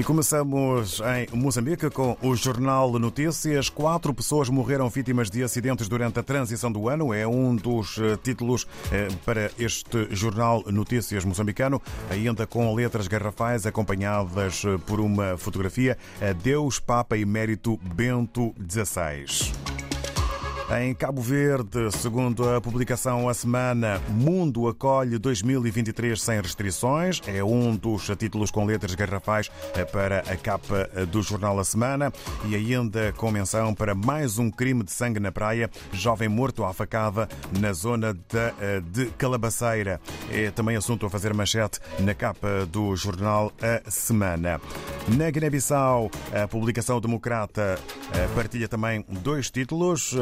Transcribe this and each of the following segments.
E começamos em Moçambique com o Jornal Notícias. Quatro pessoas morreram vítimas de acidentes durante a transição do ano. É um dos eh, títulos eh, para este Jornal Notícias moçambicano, ainda com letras garrafais acompanhadas eh, por uma fotografia. Deus, Papa e Mérito Bento XVI. Em Cabo Verde, segundo a publicação A Semana, Mundo acolhe 2023 sem restrições. É um dos títulos com letras garrafais para a capa do jornal A Semana. E ainda com menção para mais um crime de sangue na praia. Jovem morto à facada na zona de Calabaceira. É também assunto a fazer manchete na capa do jornal A Semana. Na Guiné-Bissau, a publicação democrata partilha também dois títulos.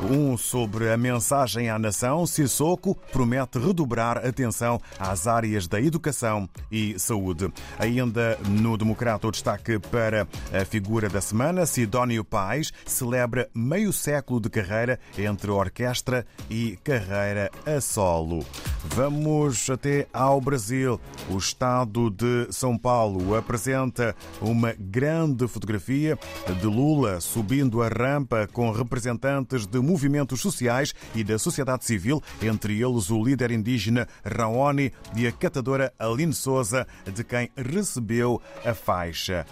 Um sobre a mensagem à nação. Sissoko promete redobrar atenção às áreas da educação e saúde. Ainda no Democrata, o destaque para a figura da semana. Sidónio Pais celebra meio século de carreira entre orquestra e carreira a solo. Vamos até ao Brasil. O estado de São Paulo apresenta uma grande fotografia de Lula subindo a rampa com representantes de movimentos sociais e da sociedade civil, entre eles o líder indígena Raoni e a catadora Aline Souza, de quem recebeu a faixa.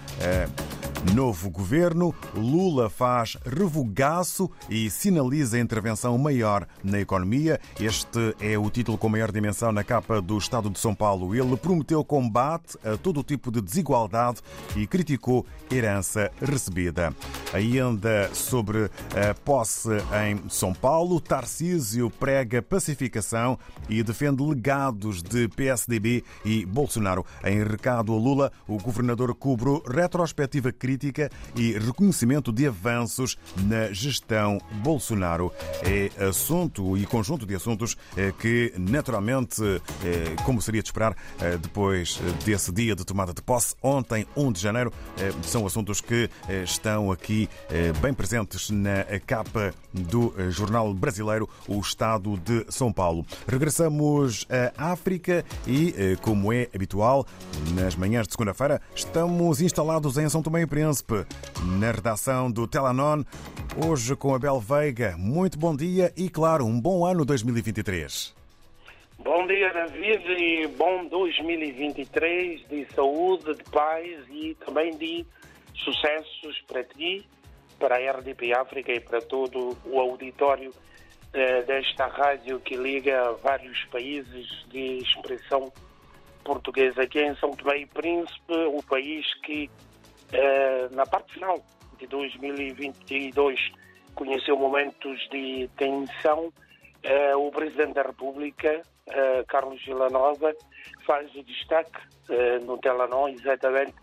Novo governo, Lula faz revogaço e sinaliza intervenção maior na economia. Este é o título com maior dimensão na capa do Estado de São Paulo. Ele prometeu combate a todo tipo de desigualdade e criticou herança recebida. Ainda sobre a posse em São Paulo, Tarcísio prega pacificação e defende legados de PSDB e Bolsonaro. Em recado a Lula, o governador cobrou retrospectiva crítica e reconhecimento de avanços na gestão Bolsonaro. É assunto e conjunto de assuntos eh, que, naturalmente, eh, como seria de esperar, eh, depois desse dia de tomada de posse, ontem, 1 de janeiro, são assuntos que estão aqui bem presentes na capa do jornal brasileiro O Estado de São Paulo. Regressamos à África e, como é habitual, nas manhãs de segunda-feira, estamos instalados em São Tomé e Príncipe, na redação do Telanon, hoje com Abel Veiga. Muito bom dia e, claro, um bom ano 2023. Bom dia, David, e bom 2023 de saúde, de paz e também de sucessos para ti, para a RDP África e para todo o auditório eh, desta rádio que liga vários países de expressão portuguesa. Aqui em São Tomé e Príncipe, o país que na parte final de 2022 conheceu momentos de tensão. Eh, o Presidente da República, eh, Carlos Villanova, faz o destaque eh, no Telenor exatamente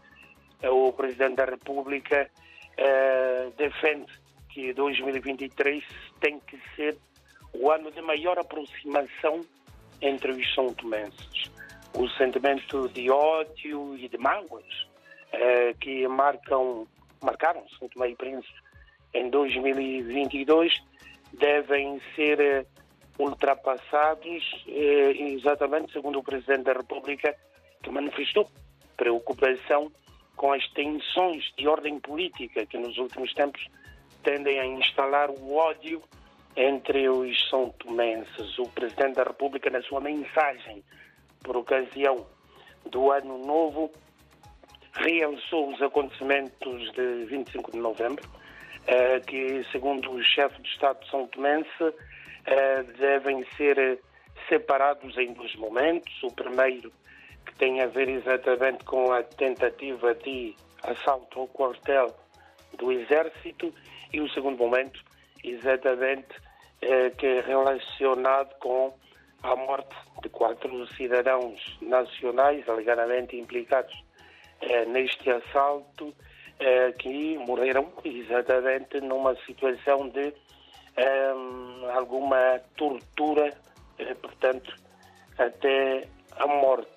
o Presidente da República defende que 2023 tem que ser o ano de maior aproximação entre os são tomenses. O sentimento de ódio e de mágoas que marcam, marcaram São Tomé e Príncipe em 2022 devem ser uh, ultrapassados, exatamente segundo o Presidente da República, que manifestou preocupação com as tensões de ordem política que nos últimos tempos tendem a instalar o ódio entre os são tomenses. O Presidente da República, na sua mensagem por ocasião do Ano Novo, realçou os acontecimentos de 25 de novembro, eh, que, segundo o chefe de Estado São Tomense, eh, devem ser separados em dois momentos. O primeiro tem a ver exatamente com a tentativa de assalto ao quartel do Exército e o segundo momento, exatamente, eh, que é relacionado com a morte de quatro cidadãos nacionais alegadamente implicados neste assalto, eh, que morreram exatamente numa situação de eh, alguma tortura, eh, portanto, até a morte.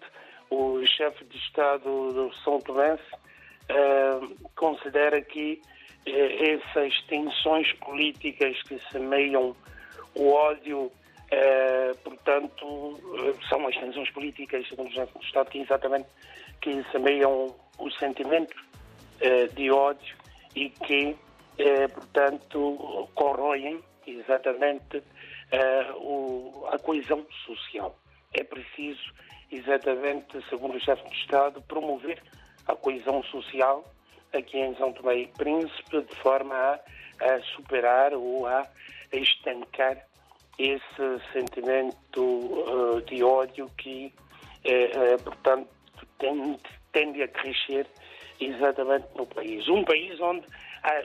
O chefe de Estado do São Tomé uh, considera que essas tensões políticas que semeiam o ódio, portanto, são as tensões políticas, segundo o Estado, que exatamente que semeiam o sentimento de ódio e que, portanto, corroem exatamente a coesão social. É preciso, exatamente, segundo o chefe de Estado, promover a coesão social aqui em São Tomé e Príncipe, de forma a, a superar ou a estancar esse sentimento uh, de ódio que, uh, uh, portanto, tende, a crescer exatamente no país. Um país onde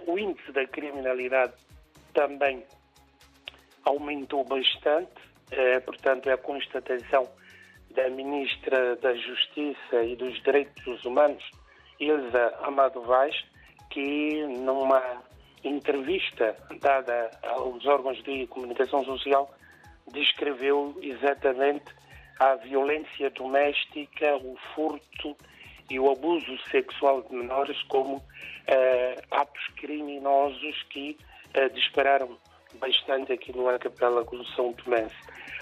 o índice da criminalidade também aumentou bastante, portanto, é a constatação da Ministra da Justiça e dos Direitos Humanos, Ilza Amado Vaz, que numa entrevista dada aos órgãos de comunicação social descreveu exatamente a violência doméstica, o furto e o abuso sexual de menores como uh, atos criminosos que uh, dispararam bastante aqui no de São Tomé.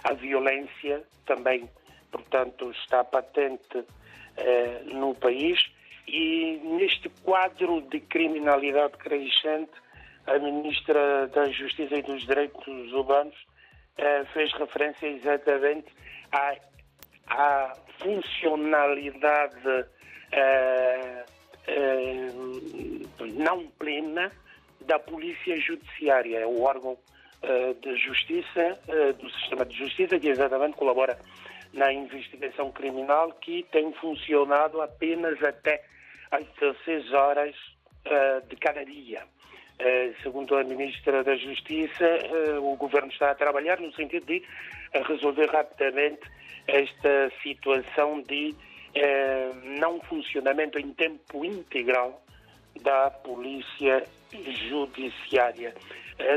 A violência também portanto, está patente eh, no país e neste quadro de criminalidade crescente, a Ministra da Justiça e dos Direitos Humanos eh, fez referência exatamente à, à funcionalidade eh, eh não plena da Polícia Judiciária, é o órgão eh, de justiça, do sistema de justiça, que exatamente colabora na investigação criminal que tem funcionado apenas até às 16 horas uh, de cada dia. Uh, segundo a Ministra da Justiça, uh, o Governo está a trabalhar no sentido de resolver rapidamente esta situação de não funcionamento em tempo integral da Polícia Judiciária.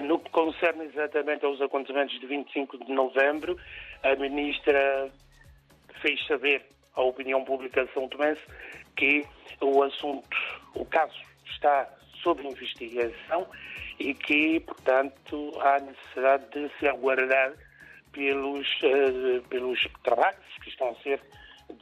No que concerne exatamente aos acontecimentos de 25 de novembro, a Ministra fez saber à opinião pública de São Tomé que o assunto, o caso está sob investigação e que, portanto, há necessidade de se aguardar pelos, uh, pelos trabalhos que estão a ser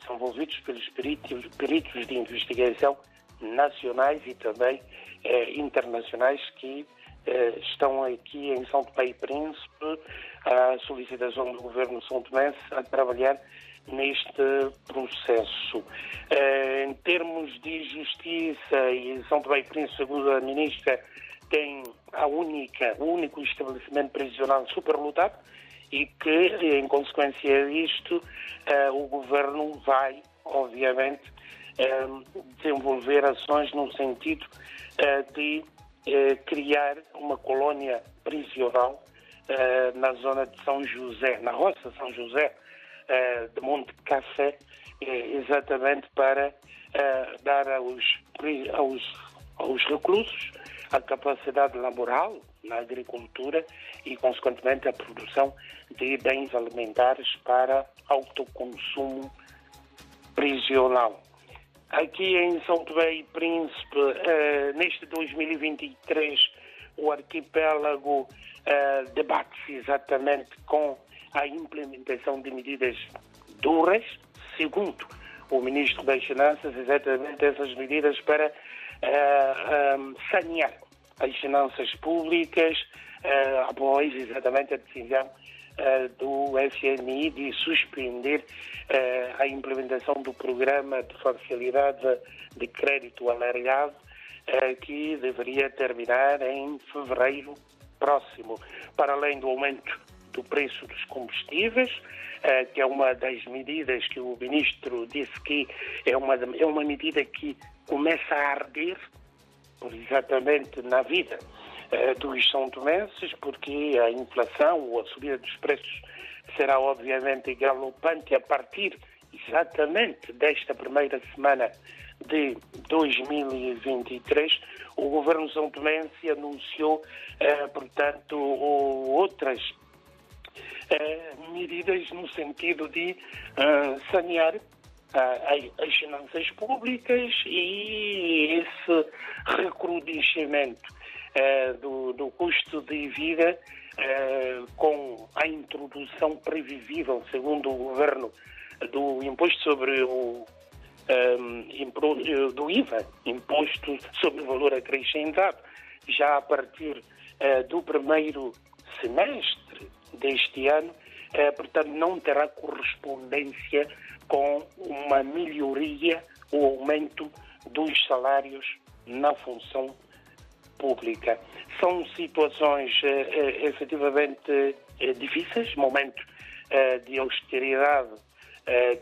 desenvolvidos pelos peritos, peritos de investigação nacionais e também uh, internacionais que uh, estão aqui em São Tomé e Príncipe, à solicitação do Governo São Tomé, a trabalhar neste processo. Em termos de justiça, e São Tomé e Príncipe, segundo a ministra, tem a única, o único estabelecimento prisional superlotado e que, em consequência disto, uh, o governo vai, obviamente, uh, desenvolver ações no sentido de criar uma colónia prisional na zona de São José, na roça São José, de Monte Café, exatamente para dar aos, aos, aos reclusos a capacidade laboral na agricultura e, consequentemente, a produção de bens alimentares para autoconsumo prisional. Aqui em São Tomé e Príncipe, neste 2023, o arquipélago debate-se exatamente com a implementação de medidas duras, segundo o Ministro das Finanças, exatamente essas medidas para um, sanear as finanças públicas, uh, após exatamente a decisão uh, do FMI de suspender uh, a implementação do programa de facilidade de crédito alargado, que deveria terminar em fevereiro próximo, para além do aumento do preço dos combustíveis, que é uma das medidas que o ministro disse que é uma, é uma medida que começa a arder exatamente na vida uh, dos são tomenses, porque a inflação ou a subida dos preços será obviamente galopante a partir exatamente desta primeira semana de 2023, o governo São Tomense anunciou, eh, portanto, outras eh, medidas no sentido de sanear as finanças públicas e esse recrudescimento uh, do, do, custo de vida com a introdução previsível, segundo o governo, do imposto sobre o um, do IVA, imposto sobre o valor acrescentado, já a partir do primeiro semestre deste ano, portanto, não terá correspondência com uma melhoria ou aumento dos salários na função pública. São situações uh, efetivamente difíceis, momento de austeridade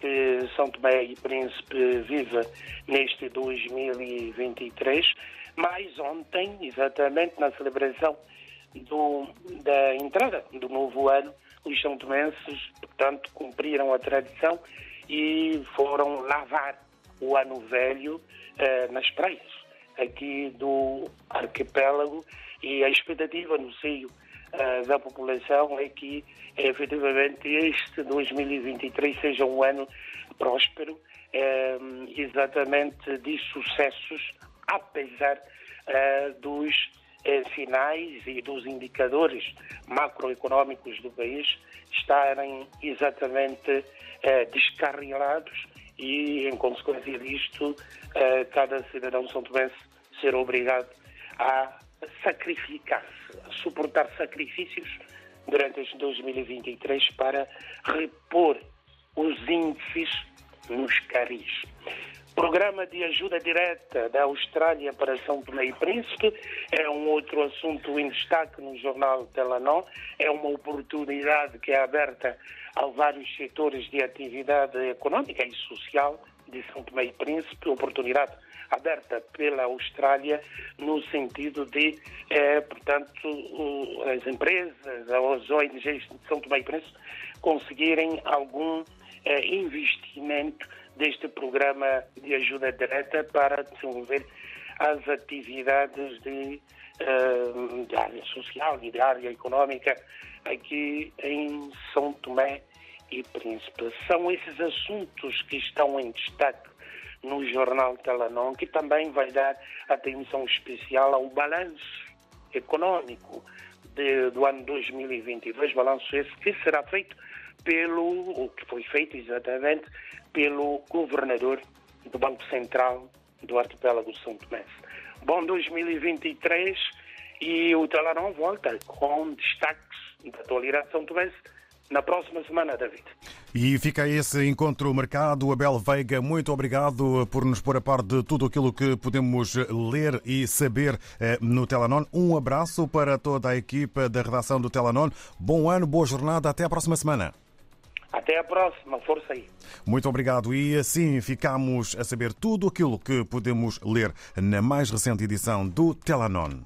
que São Tomé e Príncipe vive neste 2023, mas ontem, exatamente na celebração do, da entrada do novo ano, os são tomenses, portanto, cumpriram a tradição e foram lavar o ano velho eh, nas praias aqui do arquipélago. E a expectativa no seio eh, da população é que efetivamente este 2023 seja um ano próspero, eh, exatamente de sucessos, apesar dos sinais e dos indicadores macroeconómicos do país estarem exatamente descarrilados e, em consequência disto, cada cidadão são tomense ser obrigado a sacrificar-se, a suportar sacrifícios durante este 2023 para repor os índices nos caris. Programa de ajuda direta da Austrália para São Tomé e Príncipe é um outro assunto em destaque no jornal Telenor. É uma oportunidade que é aberta a vários setores de atividade econômica e social de São Tomé e Príncipe, oportunidade aberta pela Austrália no sentido de, eh, portanto, as empresas, as ONGs de São Tomé e Príncipe conseguirem algum eh, investimento deste programa de ajuda direta para desenvolver as atividades de, eh, de área social e de área económica aqui em São Tomé e Príncipe. São esses assuntos que estão em destaque no jornal Telenon, que também vai dar atenção especial ao balanço econômico de, do ano 2022, balanço esse que será feito pelo, o que foi feito exatamente, pelo governador do Banco Central do Arquipélago São Tomé. Bom 2023 e o Telenon volta com destaques da atualidade São Tomé na próxima semana, David. E fica esse encontro marcado. Abel Veiga, muito obrigado por nos pôr a par de tudo aquilo que podemos ler e saber eh, no Telanon. Um abraço para toda a equipa da redação do Telanon. Bom ano, boa jornada. Até a próxima semana. Até a próxima. Força aí. Muito obrigado. E assim ficamos a saber tudo aquilo que podemos ler na mais recente edição do Telanon.